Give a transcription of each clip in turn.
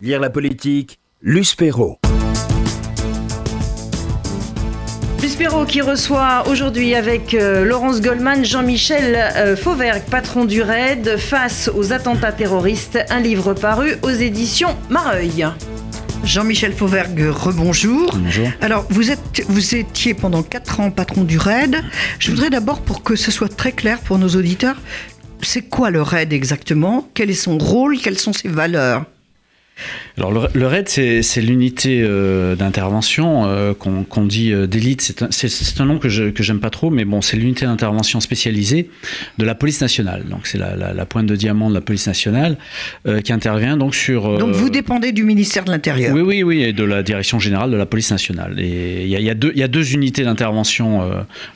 Lire la politique, Luce Perrault. Luspero qui reçoit aujourd'hui avec euh, Laurence Goldman Jean-Michel euh, Fauvergue, patron du RAID, face aux attentats terroristes, un livre paru aux éditions Mareuil. Jean-Michel Fauvergue, rebonjour. Bonjour. Alors, vous, êtes, vous étiez pendant 4 ans patron du RAID. Je voudrais d'abord, pour que ce soit très clair pour nos auditeurs, c'est quoi le RAID exactement? Quel est son rôle? Quelles sont ses valeurs? Alors le, RAID, c'est l'unité euh, d'intervention euh, qu'on dit euh, d'élite. C'est un, nom que j'aime que pas trop, mais bon, c'est l'unité d'intervention spécialisée de la police nationale. Donc c'est la, la, pointe de diamant de la police nationale qui intervient donc sur. donc vous dépendez du ministère de l'Intérieur. Oui, oui, oui, et de la direction générale de la police nationale. Et il y, y, y, a deux unités d'intervention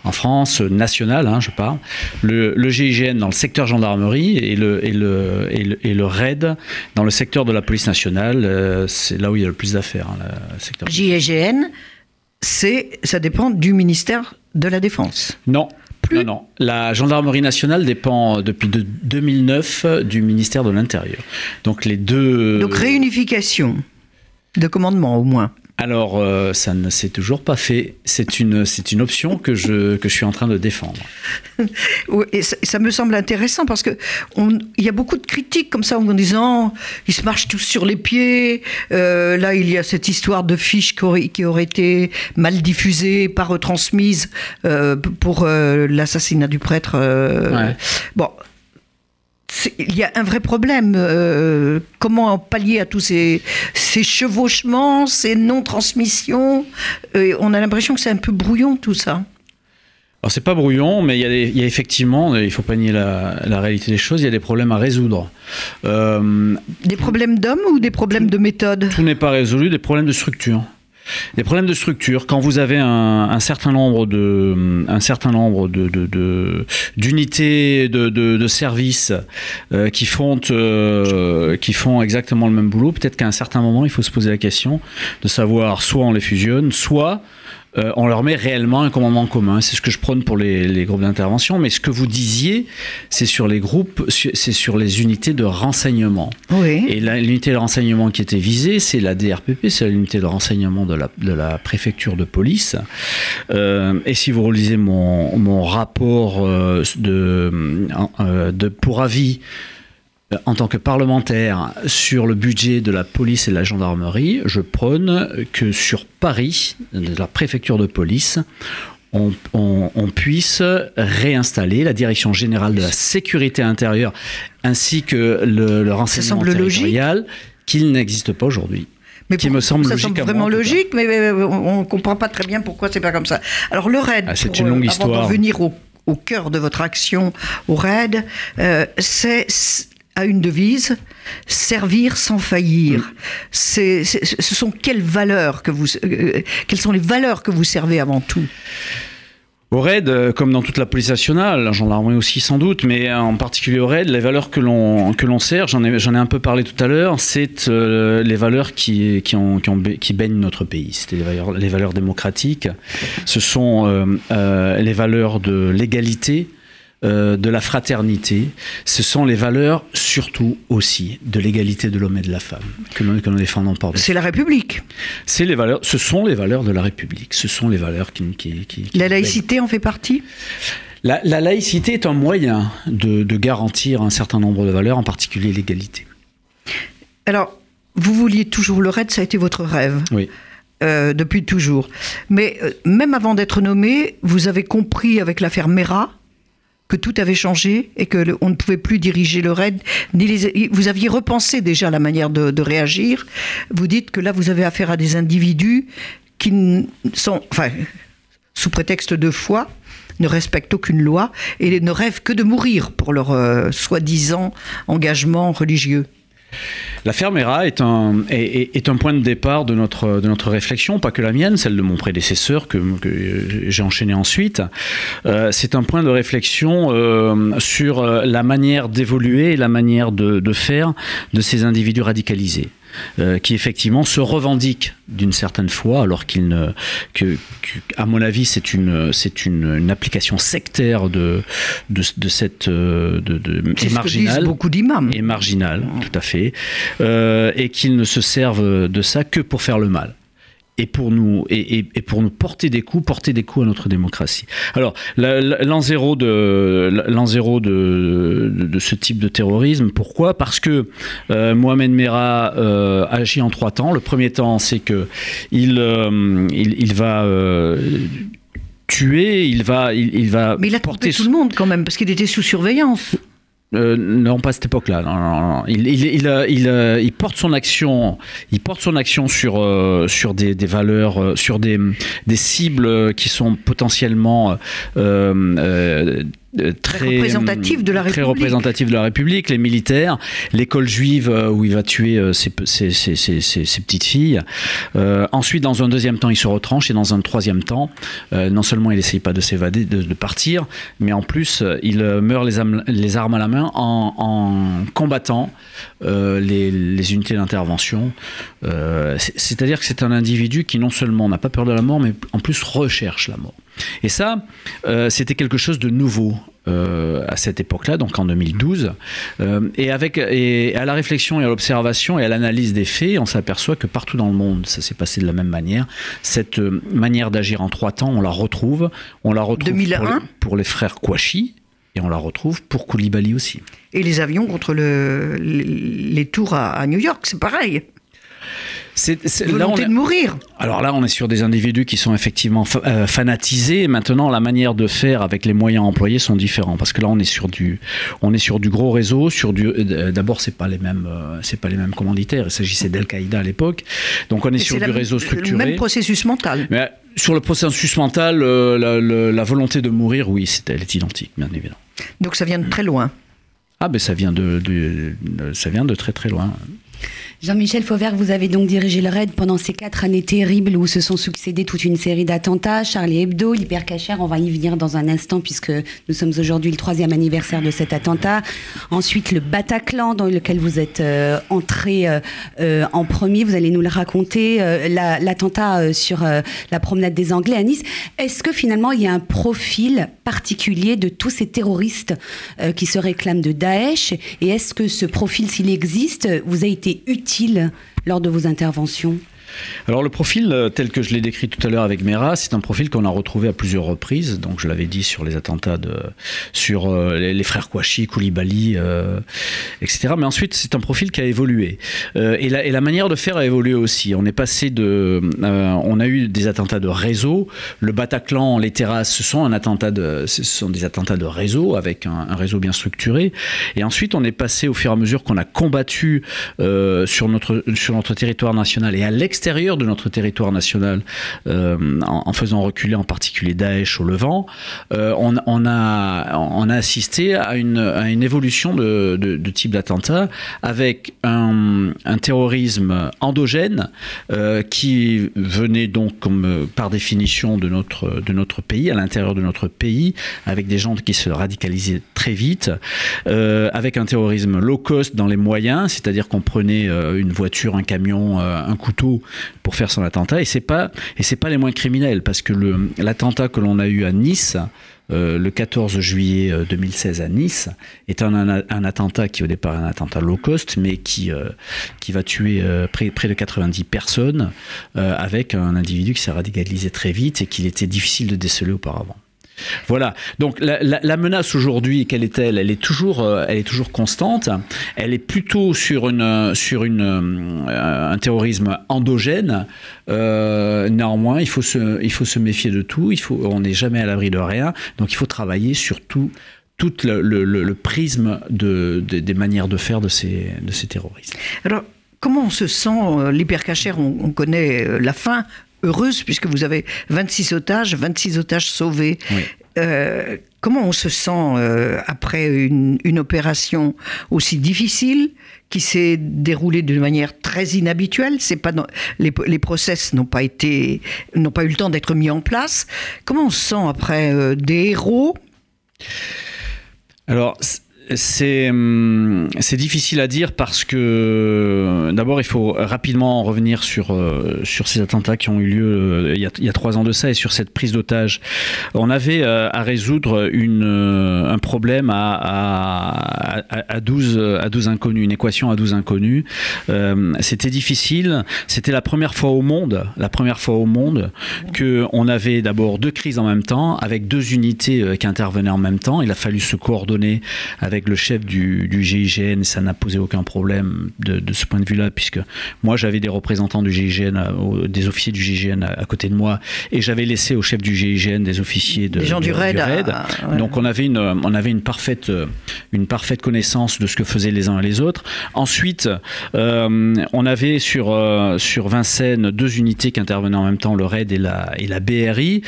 en France, nationale, hein, je parle. Le, le, GIGN dans le secteur gendarmerie et le, et le, et le, et le RAID dans le secteur de la police nationale euh, c'est là où il y a le plus d'affaires. Hein, JGN, c'est, ça dépend du ministère de la Défense. Non, Non, non. La gendarmerie nationale dépend depuis 2009 du ministère de l'Intérieur. Donc les deux. Donc réunification de commandement au moins. Alors, euh, ça ne s'est toujours pas fait. C'est une, c'est une option que je, que je suis en train de défendre. oui, et ça, me semble intéressant parce que il y a beaucoup de critiques comme ça en disant ils se marchent tous sur les pieds. Euh, là, il y a cette histoire de fiches qui aurait, qui aurait été mal diffusée, pas retransmise euh, pour l'assassinat du prêtre. Bon, il y a un vrai problème. Euh, comment pallier à tous ces, chevauchements, ces non-transmissions euh, On a l'impression que c'est un peu brouillon tout ça. Alors c'est pas brouillon, mais il y, a effectivement, il faut pas nier la, réalité des choses, il y a des problèmes à résoudre. Euh, des problèmes d'hommes ou des problèmes de méthode? Tout n'est pas résolu, des problèmes de structure. Des problèmes de structure. Quand vous avez un, certain nombre de, un certain nombre de, d'unités, de, services euh, qui font, euh, qui font exactement le même boulot, peut-être qu'à un certain moment, il faut se poser la question de savoir soit on les fusionne, soit euh, on leur met réellement un commandement commun. C'est ce que je prône pour les, groupes d'intervention. Mais ce que vous disiez, c'est sur les groupes, c'est sur les unités de renseignement. Oui. Et l'unité de renseignement qui était visée, c'est la DRPP, c'est l'unité de renseignement de la, de la, préfecture de police. Euh, et si vous relisez mon, mon rapport euh, de, de pour avis en tant que parlementaire sur le budget de la police et de la gendarmerie, je prône que sur Paris, la préfecture de police, on, puisse réinstaller la direction générale de la sécurité intérieure ainsi que le, renseignement territorial qu'il n'existe pas aujourd'hui. Mais qui me semble ça semble vraiment logique, mais on ne comprend pas très bien pourquoi c'est pas comme ça. Alors le RAID, ah, c'est une longue euh, histoire. Avant venir au, au, cœur de votre action au RAID, euh, c'est a une devise servir sans faillir. Ce sont quelles valeurs que vous, euh, quelles sont les valeurs que vous servez avant tout? Au RAID, euh, comme dans toute la police nationale, la gendarmerie aussi sans doute, mais en particulier au RAID, les valeurs que l'on que l'on sert, j'en ai j'en ai un peu parlé tout à l'heure, c'est euh, les valeurs qui qui, qui, baignent notre pays. Valeurs, les valeurs démocratiques. Ce sont les valeurs de l'égalité, euh, de la fraternité. Ce sont les valeurs, surtout aussi, de l'égalité de l'homme et de la femme que nous, défendons par C'est la République. C'est les valeurs. Ce sont les valeurs de la République. Ce sont les valeurs qui. qui, la laïcité en fait partie? La, laïcité est un moyen de, garantir un certain nombre de valeurs, en particulier l'égalité. Alors, vous vouliez toujours le raid, ça a été votre rêve. Oui. Euh, depuis toujours. Mais euh, même avant d'être nommé, vous avez compris avec l'affaire Mera que tout avait changé et que on ne pouvait plus diriger le raid. Ni les, vous aviez repensé déjà la manière de, réagir. Vous dites que là, vous avez affaire à des individus qui sont, enfin, sous prétexte de foi, ne respectent aucune loi et ne rêvent que de mourir pour leur euh, soi-disant engagement religieux. La Fermera est un, est, un point de départ de notre, réflexion, pas que la mienne, celle de mon prédécesseur que, j'ai enchaîné ensuite. Euh, c'est un point de réflexion euh, sur euh, la manière d'évoluer et la manière de faire de ces individus radicalisés. Euh, qui effectivement se revendique d'une certaine foi, alors qu'il ne, que, à mon avis, c'est une, c'est une, application sectaire de, de, cette, euh, de, de et marginale. beaucoup d'imams. Et marginale, tout à fait. euh, et qu'ils ne se servent de ça que pour faire le mal et pour nous et, et, pour nous porter des coups, porter des coups à notre démocratie. Alors l'an zéro de l'an zéro de, de, ce type de terrorisme. Pourquoi? Parce que euh, Mohamed Merah euh, agit en trois temps. Le premier temps, c'est que il, euh, il, il va euh, tuer, il va, il, il, va. Mais il a porté tout le monde quand même, parce qu'il était sous surveillance. Euh, non, pas à cette époque-là. Non, non, non. Il, il, il, porte son action, il porte son action sur euh, sur des, valeurs, euh, sur des, cibles qui sont potentiellement euh, très, très représentatif de la République. Très représentatif de la République, les militaires, l'école juive euh, où il va tuer euh, ses, ses, ses, ses petites filles. Euh, ensuite, dans un deuxième temps, il se retranche et dans un troisième temps, euh, non seulement il n'essaye pas de s'évader, de, de, partir, mais en plus, il meurt les, âmes, les armes à la main en, en combattant euh, les, les, unités d'intervention. C'est-à-dire que c'est un individu qui non seulement n'a pas peur de la mort, mais en plus recherche la mort. Et ça, euh, c'était quelque chose de nouveau euh, à cette époque-là, donc en 2012. Euh, et, avec, et à la réflexion et à l'observation et à l'analyse des faits, on s'aperçoit que partout dans le monde, ça s'est passé de la même manière. Cette manière d'agir en trois temps, on la retrouve. On la retrouve 2001. Pour, les, pour les frères Kouachi. Et on la retrouve pour Koulibaly aussi. Et les avions contre le, les, les tours à, à New York, c'est pareil. C'est, là, on est, de mourir. Alors là, on est sur des individus qui sont effectivement fa euh, fanatisés. Maintenant, la manière de faire avec les moyens employés sont différents parce que là, on est sur du, on est sur du gros réseau. Sur du, euh, d'abord, c'est pas les mêmes, euh, c'est pas les mêmes commanditaires. Il s'agissait d'Al-Qaïda à l'époque. Donc, on est Et sur c'est du la- réseau structuré. Le même processus mental. Mais sur le processus mental, la, la, la, volonté de mourir, oui, c'est, elle est identique, bien évidemment. Donc ça vient de très loin. Ah, ben ça vient de, de, de ça vient de très très loin. Jean-Michel Fauvert, vous avez donc dirigé le RAID pendant ces quatre années terribles où se sont succédés toute une série d'attentats, Charlie Hebdo, l'hypercacher, on va y venir dans un instant puisque nous sommes aujourd'hui le troisième anniversaire de cet attentat. Ensuite, le Bataclan dans lequel vous êtes euh, entré euh, euh, en premier, vous allez nous le raconter, l'attentat la, sur la promenade des Anglais à Nice. Est-ce que finalement il y a un profil particulier de tous ces terroristes qui se réclament de Daesh? Et est-ce que ce profil, s'il existe, vous a été utile lors de vos interventions? Alors le profil euh, tel que je l'ai décrit tout à l'heure avec Mera, c'est un profil qu'on a retrouvé à plusieurs reprises. Donc je l'avais dit sur les attentats de, sur euh, les, frères Kouachi, Koulibaly, euh, etc. Mais ensuite c'est un profil qui a évolué et, la, manière de faire a évolué aussi. On est passé de, on a eu des attentats de réseau. Le Bataclan, les terrasses, ce sont des attentats de réseau avec un, un réseau bien structuré. Et ensuite on est passé au fur et à mesure qu'on a combattu sur notre sur notre territoire national et à l'extérieur extérieur de notre territoire national, euh, en, faisant reculer en particulier Daesh au Levant, euh, on, a, assisté à une, évolution de, type d'attentat avec un, terrorisme endogène euh, qui venait donc par définition de notre, de notre pays, à l'intérieur de notre pays, avec des gens qui se radicalisaient très vite, avec un terrorisme low cost dans les moyens, c'est-à-dire qu'on prenait une voiture, un camion, un couteau pour faire son attentat et c'est pas et c'est pas les moins criminels parce que l'attentat que l'on a eu à Nice euh, le 14 juillet 2016 à Nice est un, attentat qui au départ est un attentat low cost mais qui euh, qui va tuer euh, près, près de 90 personnes euh, avec un individu qui s'est radicalisé très vite et qu'il était difficile de déceler auparavant. Voilà. Donc la, menace aujourd'hui, quelle est-elle Elle est toujours, euh, elle est toujours constante. Elle est plutôt sur une, sur une, euh, un terrorisme endogène. Euh, néanmoins, il faut se, il faut se méfier de tout. Il faut, on n'est jamais à l'abri de rien. Donc il faut travailler sur tout tout le, prisme de, de, des manières de faire de ces, de ces terroristes. Alors, comment on se sent L'hypercachère, on, on, connaît la fin, heureuse, puisque vous avez 26 otages, 26 otages sauvés. Oui. Euh, comment on se sent euh, après une, une, opération aussi difficile qui s'est déroulée d'une manière très inhabituelle? C'est pas dans, les, les process n'ont pas été n'ont pas eu le temps d'être mis en place. Comment on se sent après euh, des héros? Alors c'est hum, c'est difficile à dire parce que d'abord il faut rapidement revenir sur euh, sur ces attentats qui ont eu lieu euh, il, y a, trois ans de ça et sur cette prise d'otage. On avait euh, à résoudre une un problème à à, à, à 12 à 12 inconnus, une équation à 12 inconnus. C'était difficile. C'était la première fois au monde, la première fois au monde que on avait d'abord deux crises en même temps avec deux unités qui intervenaient en même temps. Il a fallu se coordonner avec le chef du, du GIGN, ça n'a posé aucun problème de, de ce point de vue-là, puisque moi j'avais des représentants du GIGN, au- des officiers du GIGN à, à côté de moi, et j'avais laissé au chef du GIGN des officiers de, Des gens du RAID à- ouais. Donc on avait une, on avait une parfaite, euh, une parfaite connaissance de ce que faisaient les uns et les autres. Ensuite, euh, on avait sur euh, sur Vincennes deux unités qui intervenaient en même temps, le RAID et la et la BRI.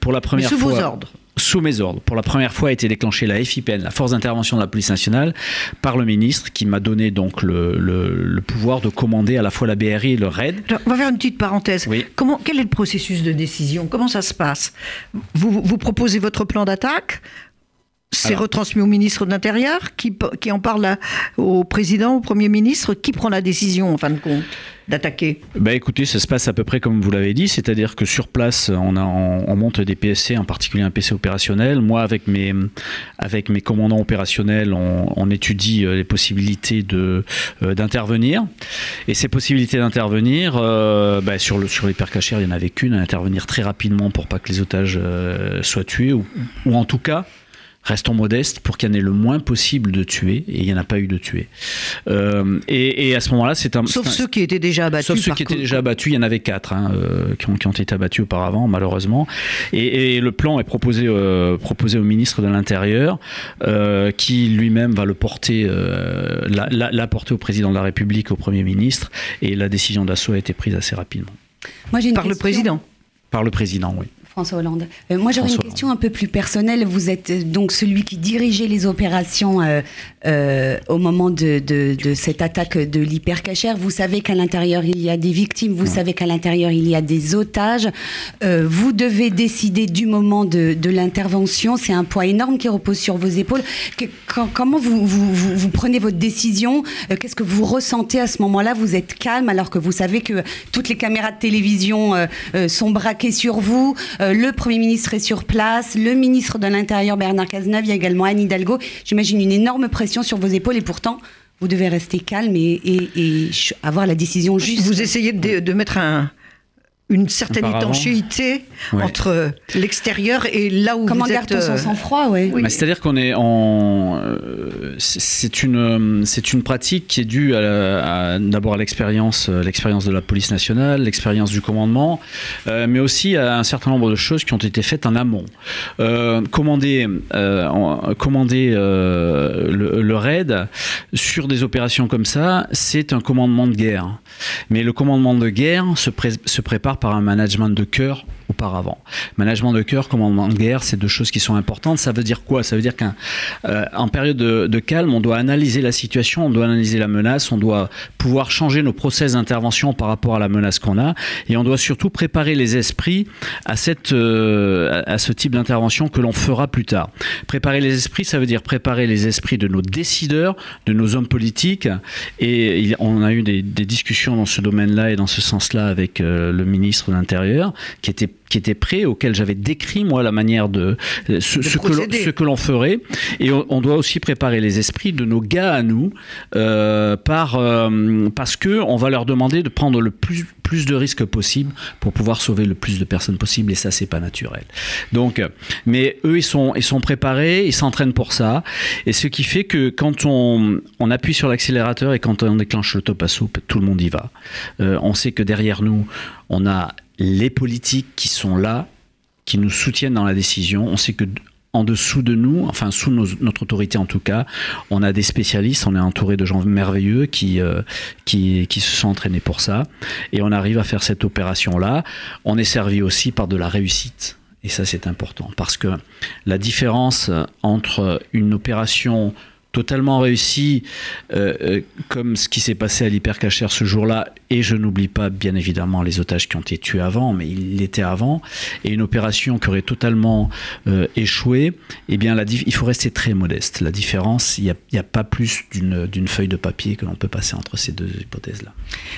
Pour la Mais première sous fois, vos ordres. Sous mes ordres. Pour la première fois a été déclenchée la FIPN, la force d'intervention de la police nationale, par le ministre qui m'a donné donc le, le- le pouvoir de commander à la fois la BRI et le RAID. Alors, on va faire une petite parenthèse. Oui. Comment, quel est le processus de décision? Comment ça se passe? Vous, vous proposez votre plan d'attaque c'est retransmis au ministre de l'Intérieur qui, en parle à- au président, au Premier ministre. Qui prend la décision, en fin de compte, d'attaquer Bah écoutez, ça se passe à peu près comme vous l'avez dit, c'est-à-dire que sur place, on, monte des PSC, en particulier un PC opérationnel. Moi, avec mes, avec mes commandants opérationnels, on, étudie euh, les possibilités euh, d'intervenir. Et ces possibilités d'intervenir, euh, bah, sur, le, sur l'hypercachère, il n'y en avait qu'une, intervenir très rapidement pour pas que les otages soient tués, ou, ou en tout cas, restons modestes pour qu'il y en ait le moins possible de tués, et il n'y en a pas eu de tués. Euh, et, et à ce moment-là, c'est un... Sauf un- ceux qui étaient déjà abattus. Sauf ceux par qui étaient déjà abattus, il y en avait quatre hein, euh, qui, ont, qui ont été abattus auparavant, malheureusement. Et, et le plan est proposé, euh, proposé au ministre de l'Intérieur, euh, qui lui-même va le porter, euh, l'a- l'a l'a porté au président de la République, au Premier ministre, et la décision d'assaut a été prise assez rapidement. Moi, j'ai une par le président. Par le président, oui. François Hollande. Euh, moi, j'aurais une question un peu plus personnelle. Vous êtes euh, donc celui qui dirigeait les opérations euh, euh, au moment de, de- de cette attaque de l'hypercachère. Vous savez qu'à l'intérieur, il y a des victimes. Vous savez qu'à l'intérieur, il y a des otages. Euh, vous devez décider du moment de, de l'intervention. C'est un poids énorme qui repose sur vos épaules. Que- quand- comment vous, vous, vous- vous prenez votre décision? Qu'est-ce que vous ressentez à ce moment-là? Vous êtes calme alors que vous savez que toutes les caméras de télévision sont braquées sur vous. Euh, le Premier ministre est sur place. Le ministre de l'Intérieur, Bernard Cazeneuve. Il y a également Anne Hidalgo. J'imagine une énorme pression sur vos épaules et pourtant, vous devez rester calme et, avoir la décision juste. Vous essayez de mettre un- une certaine étanchéité Ouais. entre l'extérieur et là où Comment vous garde-t-on êtes. son euh, sang-froid ouais. Oui. Bah, C'est-à-dire qu'on est en. euh, c'est- une, c'est une pratique qui est due à, la- à- d'abord à l'expérience, euh, l'expérience de la police nationale, l'expérience du commandement, euh, mais aussi à un certain nombre de choses qui ont été faites en amont. Euh, commander, euh, commander euh, le, le raid sur des opérations comme ça, c'est un commandement de guerre. Mais le commandement de guerre se, pré- se prépare par un management de cœur auparavant. Management de cœur, commandement de guerre, c'est deux choses qui sont importantes. Ça veut dire quoi? Ça veut dire qu'en en période de, calme, on doit analyser la situation, on doit analyser la menace, on doit pouvoir changer nos process d'intervention par rapport à la menace qu'on a, et on doit surtout préparer les esprits à, cette, euh, à ce type d'intervention que l'on fera plus tard. Préparer les esprits, ça veut dire préparer les esprits de nos décideurs, de nos hommes politiques, et on a eu des, des discussions dans ce domaine-là et dans ce sens-là avec euh, le ministre de l'Intérieur, qui était qui était prêt, auquel j'avais décrit moi la manière de euh, ce, que l'on- que ferait, et on, on doit aussi préparer les esprits de nos gars à nous, euh, par euh, parce que on va leur demander de prendre le plus plus de risques possible pour pouvoir sauver le plus de personnes possible, et ça c'est pas naturel. Donc, mais eux ils sont ils sont préparés, ils s'entraînent pour ça, et ce qui fait que quand on on appuie sur l'accélérateur et quand on déclenche le top à soupe, tout le monde y va. Euh, on sait que derrière nous, on a les politiques qui sont là, qui nous soutiennent dans la décision. On sait que en dessous de nous, enfin sous notre autorité en tout cas, on a des spécialistes, on est entouré de gens merveilleux qui, euh, qui, qui se sont entraînés pour ça. Et on arrive à faire cette opération-là. On est servi aussi par de la réussite. Et ça, c'est important. Parce que la différence entre une opération totalement réussie, euh, euh, comme ce qui s'est passé à l'hypercachère ce jour-là, Et je n'oublie pas, bien évidemment, les otages qui ont été tués avant, mais ils l'étaient avant. Et une opération qui aurait totalement euh, échoué, eh bien, il faut rester très modeste. La différence, il n'y a, a, pas plus d'une feuille de papier que l'on peut passer entre ces deux hypothèses-là.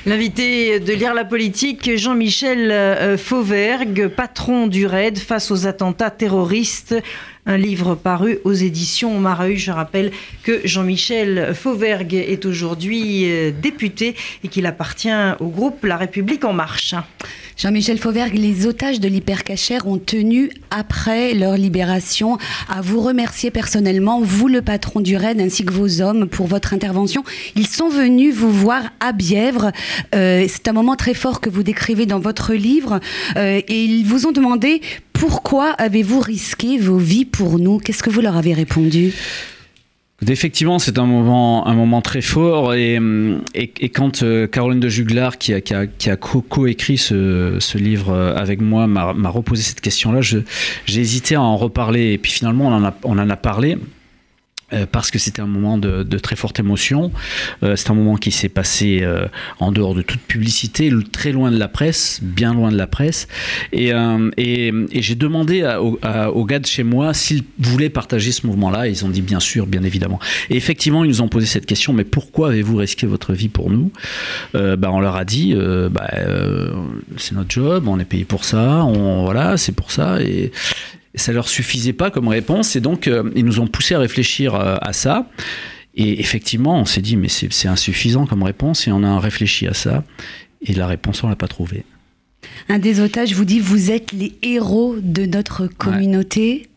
L'invité de lire la politique, Jean-Michel euh, Fauvergue, patron du RAID face aux attentats terroristes un livre paru aux éditions Mareuil. Je rappelle que Jean-Michel Fauvergue est aujourd'hui euh, député et qu'il appartient au groupe La République en marche. Jean-Michel Fauvergue, les otages de l'hypercachère ont tenu après leur libération à vous remercier personnellement, vous le patron du RAID ainsi que vos hommes pour votre intervention. Ils sont venus vous voir à Bièvre. Euh, c'est un moment très fort que vous décrivez dans votre livre euh, et ils vous ont demandé pourquoi avez-vous risqué vos vies pour nous Qu'est-ce que vous leur avez répondu? Effectivement, c'est un moment, un moment très fort. Et, et, quand euh, Caroline de Juglar, qui a, qui a, qui a co-écrit ce, ce, livre euh, avec moi, m'a reposé cette question-là, j'ai hésité à en reparler. Et puis finalement, on en a, on en a parlé. Euh, parce que c'était un moment de, très forte émotion. Euh, c'est un moment qui s'est passé euh, en dehors de toute publicité, très loin de la presse, bien loin de la presse. Et, j'ai demandé aux gars de chez moi s'ils voulaient partager ce mouvement-là. Ils ont dit bien sûr, bien évidemment. Et effectivement, ils nous ont posé cette question, mais pourquoi avez-vous risqué votre vie pour nous? Bah, On leur a dit, bah, c'est notre job, on est payé pour ça, on, voilà, c'est pour ça. Ça leur suffisait pas comme réponse et donc euh, ils nous ont poussé à réfléchir euh, à ça. Et effectivement, on s'est dit mais c'est insuffisant comme réponse et on a réfléchi à ça et la réponse on l'a pas trouvée. Un des otages vous dit vous êtes les héros de notre communauté. Ouais.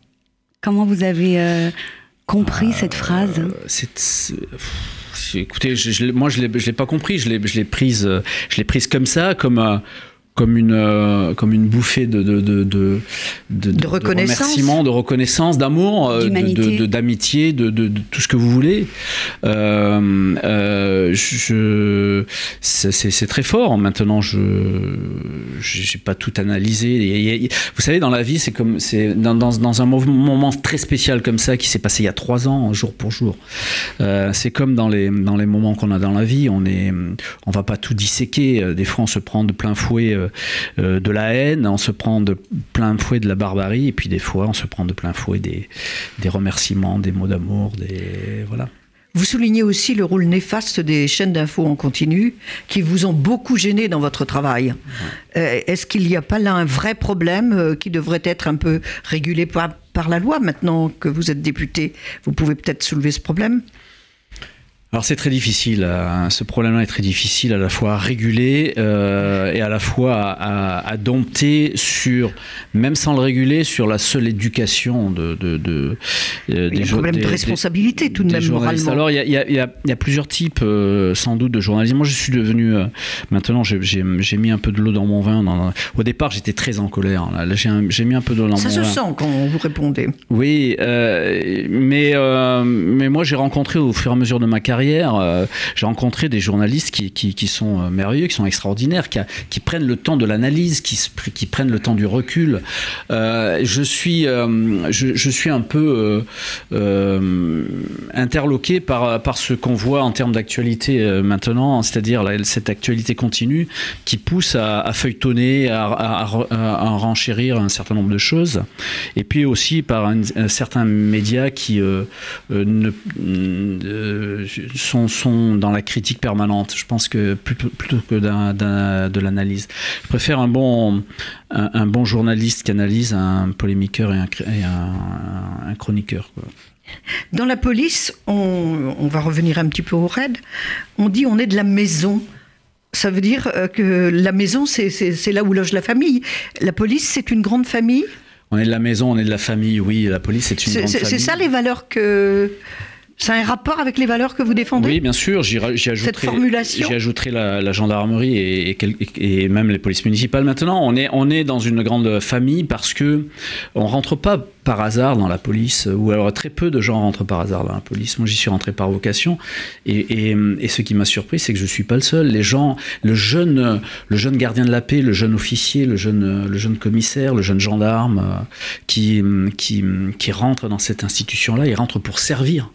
Comment vous avez euh, compris euh, cette phrase? c'est, Écoutez, je, je, moi je je l'ai pas compris, je l'ai, je l'ai prise, je l'ai prise comme ça, comme comme une, euh, comme une bouffée de, de, de, de, reconnaissance, de reconnaissance, d'amour, euh, d'amitié, de, tout ce que vous voulez. Euh, je, c'est très fort. Maintenant, je n'ai pas tout analysé. vous savez, dans la vie, c'est comme c'est dans, dans, dans, un moment très spécial comme ça qui s'est passé il y a trois ans, jour pour jour. Euh, c'est comme dans les, dans les moments qu'on a dans la vie. On est, on va pas tout disséquer. Des fois, on se prend de plein fouet euh, de la haine, on se prend de plein fouet de la barbarie, et puis des fois on se prend de plein fouet des, des remerciements, des mots d'amour, des voilà. Vous soulignez aussi le rôle néfaste des chaînes d'infos en continu qui vous ont beaucoup gêné dans votre travail. Ouais. Euh, Est-ce qu'il n'y a pas là un vrai problème euh, qui devrait être un peu régulé par, par la loi maintenant que vous êtes député? Vous pouvez peut-être soulever ce problème alors c'est très difficile, hein. ce problème-là est très difficile à la fois à réguler euh, et à la fois à, à, à, dompter sur, même sans le réguler, sur la seule éducation de... de, de euh, des, un problème des, de responsabilité des, tout de même moralement. Alors il y a, y, a, y a, plusieurs types euh, sans doute de journalisme. Moi je suis devenu, maintenant j'ai mis un peu de l'eau dans mon vin. Dans, au départ j'étais très en colère, j'ai mis un peu de l'eau dans Ça mon vin. Ça se sent quand vous répondez. Oui, mais, mais moi j'ai rencontré au fur et à mesure de ma carrière euh, j'ai rencontré des journalistes qui, sont euh, merveilleux, qui sont extraordinaires, qui, prennent le temps de l'analyse, qui, prennent le temps du recul. Euh, je, suis, je, suis un peu interloqué par, ce qu'on voit en termes d'actualité maintenant, c'est-à-dire cette actualité continue qui pousse à, feuilletonner, à, renchérir un certain nombre de choses, et puis aussi par un certain média qui ne sont, sont, dans la critique permanente. Je pense que plutôt, que de l'analyse. Je préfère un bon, un, un, bon journaliste qui analyse un polémiqueur et un, et chroniqueur. Quoi. Dans la police, on, on, va revenir un petit peu au raid, on dit on est de la maison. Ça veut dire euh, que la maison, c'est, là où loge la famille. La police, c'est une grande famille? On est de la maison, on est de la famille, oui. La police, c'est une grande famille. C'est ça les valeurs que ça a un rapport avec les valeurs que vous défendez Oui, bien sûr. J'y ajouterai, ajouterai la, la gendarmerie et, et, et, même les polices municipales. Maintenant, on est, on est dans une grande famille parce que on rentre pas par hasard dans la police, ou alors très peu de gens rentrent par hasard dans la police. Moi, j'y suis rentré par vocation, et, et, et ce qui m'a surpris, c'est que je suis pas le seul. Les gens, le jeune, le jeune gardien de la paix, le jeune officier, le jeune, le jeune commissaire, le jeune gendarme, qui, qui, qui rentre dans cette institution-là, il rentre pour servir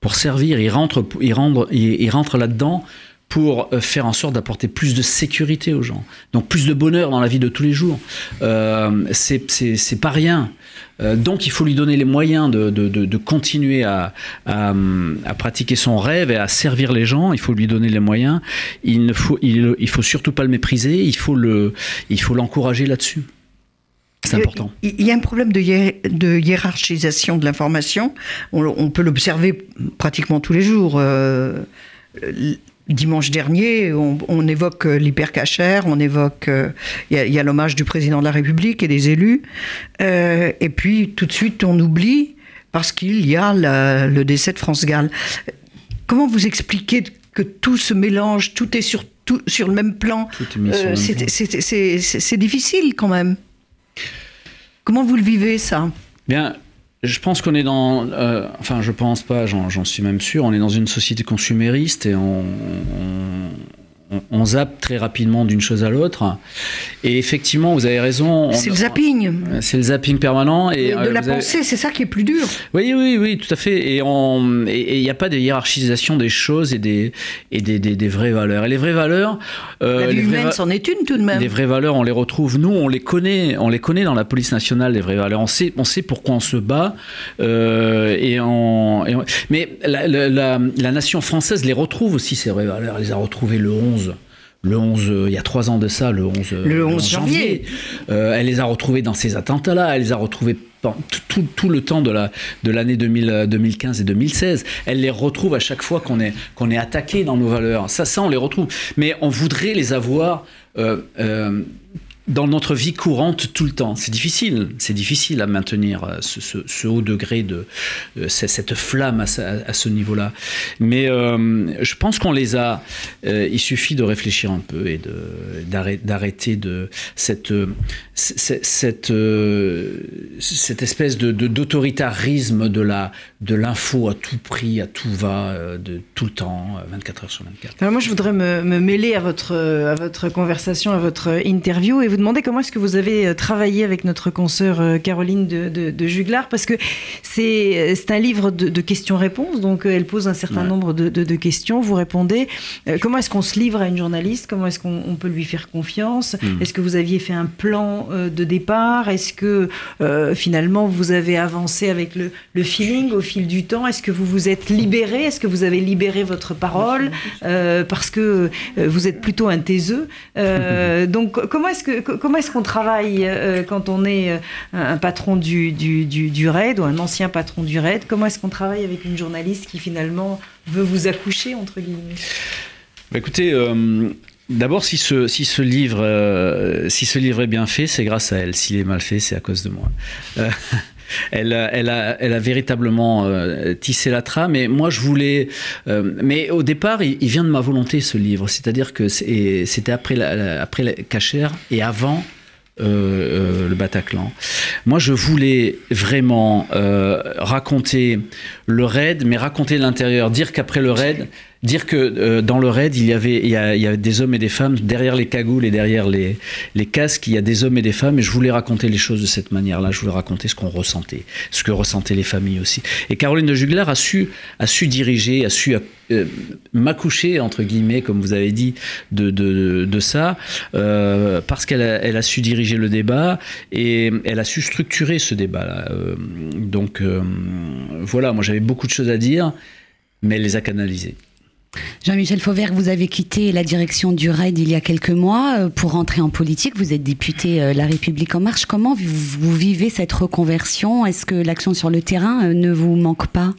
pour servir. Il rentre, il rentre, il, il rentre là-dedans pour euh, faire en sorte d'apporter plus de sécurité aux gens, donc plus de bonheur dans la vie de tous les jours. Euh, c'est pas rien. Euh, donc il faut lui donner les moyens de, de, de, de continuer à, à, pratiquer son rêve et à servir les gens. Il faut lui donner les moyens. Il ne faut, il, il faut surtout pas le mépriser. Il faut le, il faut l'encourager là-dessus. C'est important. Il y a un problème de, hiér de hiérarchisation de l'information. On, on, peut l'observer pratiquement tous les jours. Euh, dimanche dernier, on, on évoque l'hypercachère, on évoque. Il euh, y a, a l'hommage du président de la République et des élus. Euh, et puis tout de suite, on oublie parce qu'il y a la, le décès de France Gall. Comment vous expliquez que tout se mélange, tout est sur, tout, sur le même plan? Euh, C'est difficile quand même. Comment vous le vivez ça Bien, je pense qu'on est dans, euh, enfin je pense pas, j'en suis même sûr, on est dans une société consumériste et on, on, on zappe très rapidement d'une chose à l'autre. Et effectivement, vous avez raison. C'est le zapping. C'est le zapping permanent. Et, de euh, la pensée, avez... c'est ça qui est plus dur. Oui, oui, oui, tout à fait. Et il n'y a pas de hiérarchisation des choses et des, et des, des, des vraies valeurs. Et les vraies valeurs. Euh, la vie humaine, c'en est une tout de même. Les vraies valeurs, on les retrouve. Nous, on les connaît. On les connaît dans la police nationale, les vraies valeurs. On sait, on sait pourquoi on se bat. Euh, et on, et on... Mais la, la, la, la nation française les retrouve aussi, ces vraies valeurs. Elle les a retrouvées le 11 le 11, euh, il y a trois ans de ça, le 11, le 11 janvier. janvier. Euh, elle les a retrouvés dans ces attentats-là, elle les a retrouvés tout, tout, tout, le temps de la de l'année 2015 et 2016. Elle les retrouve à chaque fois qu'on est qu'on est attaqué dans nos valeurs. Ça, ça, on les retrouve. Mais on voudrait les avoir. Euh, euh, dans notre vie courante tout le temps. C'est difficile, c'est difficile à maintenir ce, ce, haut degré de euh, cette flamme à, ce niveau-là. Mais euh, je pense qu'on les a. Euh, il suffit de réfléchir un peu et d'arrêter de cette espèce d'autoritarisme de la de l'info à tout prix, à tout va, de tout le temps, 24 heures sur 24. Alors moi, je voudrais me, me mêler à votre à votre conversation, à votre interview et vous demander comment est-ce que vous avez travaillé avec notre consoeur Caroline de, de, de Juglar, parce que c'est un livre de, de questions-réponses, donc elle pose un certain ouais. nombre de, de, questions, vous répondez. Euh, comment est-ce qu'on se livre à une journaliste? Comment est-ce qu'on peut lui faire confiance? Mmh. Est-ce que vous aviez fait un plan euh, de départ? Est-ce que euh, finalement vous avez avancé avec le, le, feeling au fil du temps? Est-ce que vous vous êtes libéré? Est-ce que vous avez libéré votre parole? Parce que vous êtes plutôt un taiseux. donc comment est-ce que comment est-ce qu'on travaille euh, quand on est euh, un patron du, du, du, du, RAID ou un ancien patron du RAID? Comment est-ce qu'on travaille avec une journaliste qui finalement veut vous accoucher, entre guillemets? Bah Écoutez, euh, D'abord, si ce, si, ce livre, si ce livre est bien fait, c'est grâce à elle. S'il est mal fait, c'est à cause de moi. Elle, a, véritablement euh, tissé la trame. Et moi, je voulais. Euh, mais au départ, il, vient de ma volonté, ce livre. C'est-à-dire que c'était après la, après cachère et avant euh, le Bataclan. Moi, je voulais vraiment raconter le raid, mais raconter l'intérieur, dire qu'après le raid, dire que euh, dans le raid, il y, avait, il, y a, il y a des hommes et des femmes, derrière les cagoules et derrière les, les casques, il y a des hommes et des femmes, et je voulais raconter les choses de cette manière-là, je voulais raconter ce qu'on ressentait, ce que ressentaient les familles aussi. Et Caroline de Juglar a su, a su diriger, a su euh, m'accoucher, entre guillemets, comme vous avez dit, de, de, de ça, euh, parce qu'elle elle a su diriger le débat, et elle a su structurer ce débat-là. Euh, donc voilà, moi j'avais beaucoup de choses à dire, mais elle les a canalisées. Jean-Michel Fauvert, vous avez quitté la direction du RAID il y a quelques mois pour rentrer en politique. Vous êtes député La République en marche. Comment vous, vivez cette reconversion? Est-ce que l'action sur le terrain ne vous manque pas?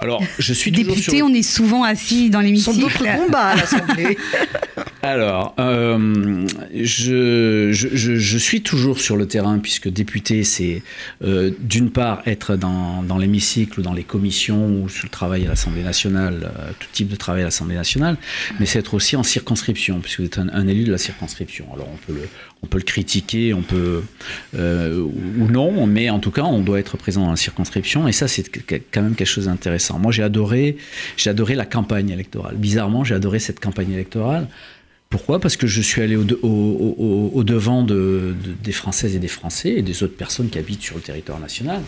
Alors, je suis député, sur... on est souvent assis dans l'hémicycle. Sont d'autres combats à l'Assemblée. Alors, euh, je, je, suis toujours sur le terrain puisque député, c'est euh, d'une part être dans, dans l'hémicycle ou dans les commissions ou sur le travail à l'Assemblée nationale, euh, tout type de travail à l'Assemblée nationale, mais c'est être aussi en circonscription puisque vous êtes un, élu de la circonscription. Alors, on peut le, on peut le critiquer, on peut ou non, mais en tout cas, on doit être présent dans la circonscription et ça, c'est quand même quelque chose d'intéressant. Moi, j'ai adoré, j'ai adoré la campagne électorale. Bizarrement, j'ai adoré cette campagne électorale Pourquoi? Parce que je suis allé au, de- au- au- au devant de, de- des Françaises et des Français et des autres personnes qui habitent sur le territoire national.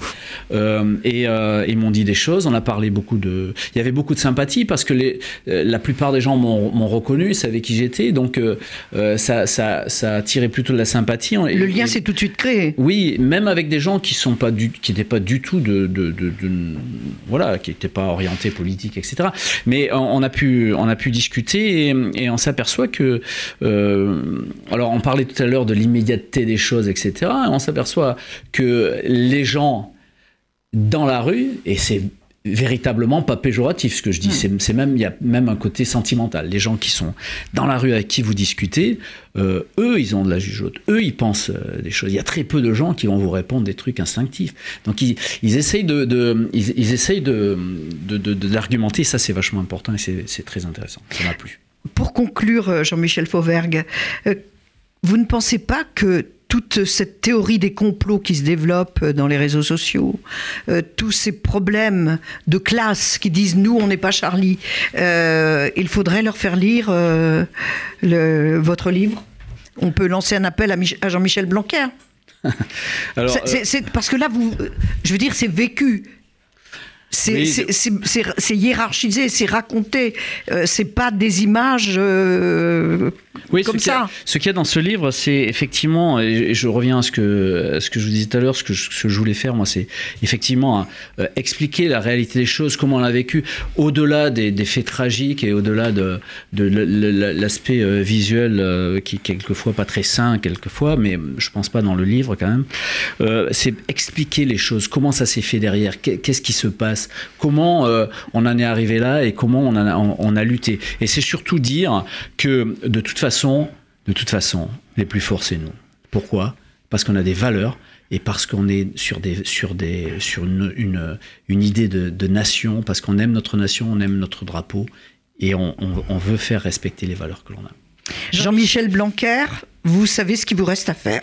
Euh, et euh, ils m'ont dit des choses. On a parlé beaucoup de. Il y avait beaucoup de sympathie parce que les, euh, la plupart des gens m'ont reconnu, savaient qui j'étais. Donc euh, euh, ça, ça, ça a tiré plutôt de la sympathie. Le lien s'est tout de suite créé. oui, même avec des gens qui sont pas du, qui n'étaient pas du tout de, voilà, qui n'étaient pas orientés politiques, etc. Mais on, on a pu, on a pu discuter et, et on s'aperçoit que, euh, alors on parlait tout à l'heure de l'immédiateté des choses, etc. Et on s'aperçoit que les gens dans la rue, et c'est véritablement pas péjoratif ce que je dis, c'est c'est même, il y a même un côté sentimental. Les gens qui sont dans la rue avec qui vous discutez, euh, eux, ils ont de la jugeote. Eux, ils pensent euh, des choses. Il y a très peu de gens qui vont vous répondre des trucs instinctifs. Donc, ils, ils essayent de, de- ils, ils essayent de, de, de- de l'argumenter. Ça, c'est vachement important et c'est très intéressant. Ça m'a plu. Pour conclure, euh, Jean-Michel Fauvergue, euh, vous ne pensez pas que toute cette théorie des complots qui se développe euh, dans les réseaux sociaux, euh, tous ces problèmes de classe qui disent nous on n'est pas Charlie, euh, il faudrait leur faire lire euh, le- votre livre? On peut lancer un appel à, Mich- à Jean-Michel Blanquer. Alors, parce que là, vous, je veux dire, c'est vécu. C'est hiérarchisé, c'est raconté. Euh, c'est pas des images euh, Oui, comme ce a- ça. ce qu'il y a dans ce livre, c'est effectivement, et je reviens à ce que, à ce que je vous disais tout à l'heure, ce que je, ce que je voulais faire, moi, c'est effectivement euh, expliquer la réalité des choses, comment on l'a vécu, au-delà des, des faits tragiques et au-delà de, l'aspect euh, visuel euh, qui est quelquefois pas très sain, quelquefois, mais je pense pas dans le livre quand même. Euh, c'est expliquer les choses, comment ça s'est fait derrière, qu'est- qu'est-ce qui se passe, comment on en est arrivé là et comment on, a, on- on a lutté. Et c'est surtout dire que de toute façon, de toute façon, les plus forts c'est nous. Pourquoi? Parce qu'on a des valeurs et parce qu'on est sur des sur des sur une une, idée de, nation, parce qu'on aime notre nation, on aime notre drapeau et on, on- on veut faire respecter les valeurs que l'on a. Jean-Michel Blanquer, vous savez ce qu'il vous reste à faire?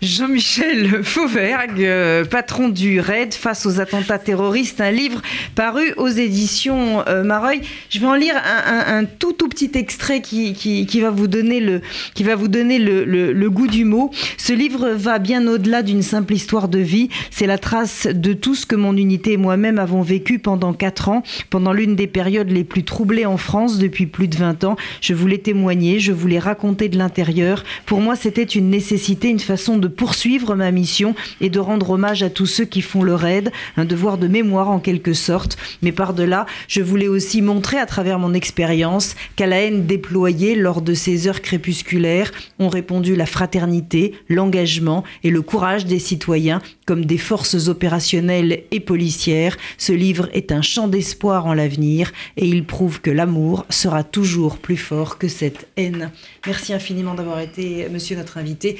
Jean-Michel Fauvergue, euh, patron du RAID face aux attentats terroristes, un livre paru aux éditions euh, Mareuil. Je vais en lire un, tout tout petit extrait qui, qui- va vous donner le, qui va vous donner le- le goût du mot. Ce livre va bien au-delà d'une simple histoire de vie. C'est la trace de tout ce que mon unité et moi-même avons vécu pendant quatre ans, pendant l'une des périodes les plus troublées en France depuis plus de 20 ans. Je voulais témoigner, je voulais raconter de l'intérieur. Pour moi, c'était une nécessité, une façon de poursuivre ma mission et de rendre hommage à tous ceux qui font le raid, un devoir de mémoire en quelque sorte. Mais par-delà, je voulais aussi montrer à travers mon expérience qu'à la haine déployée lors de ces heures crépusculaires ont répondu la fraternité, l'engagement et le courage des citoyens comme des forces opérationnelles et policières. Ce livre est un chant d'espoir en l'avenir et il prouve que l'amour sera toujours plus fort que cette haine. Merci infiniment d'avoir été, monsieur notre invité.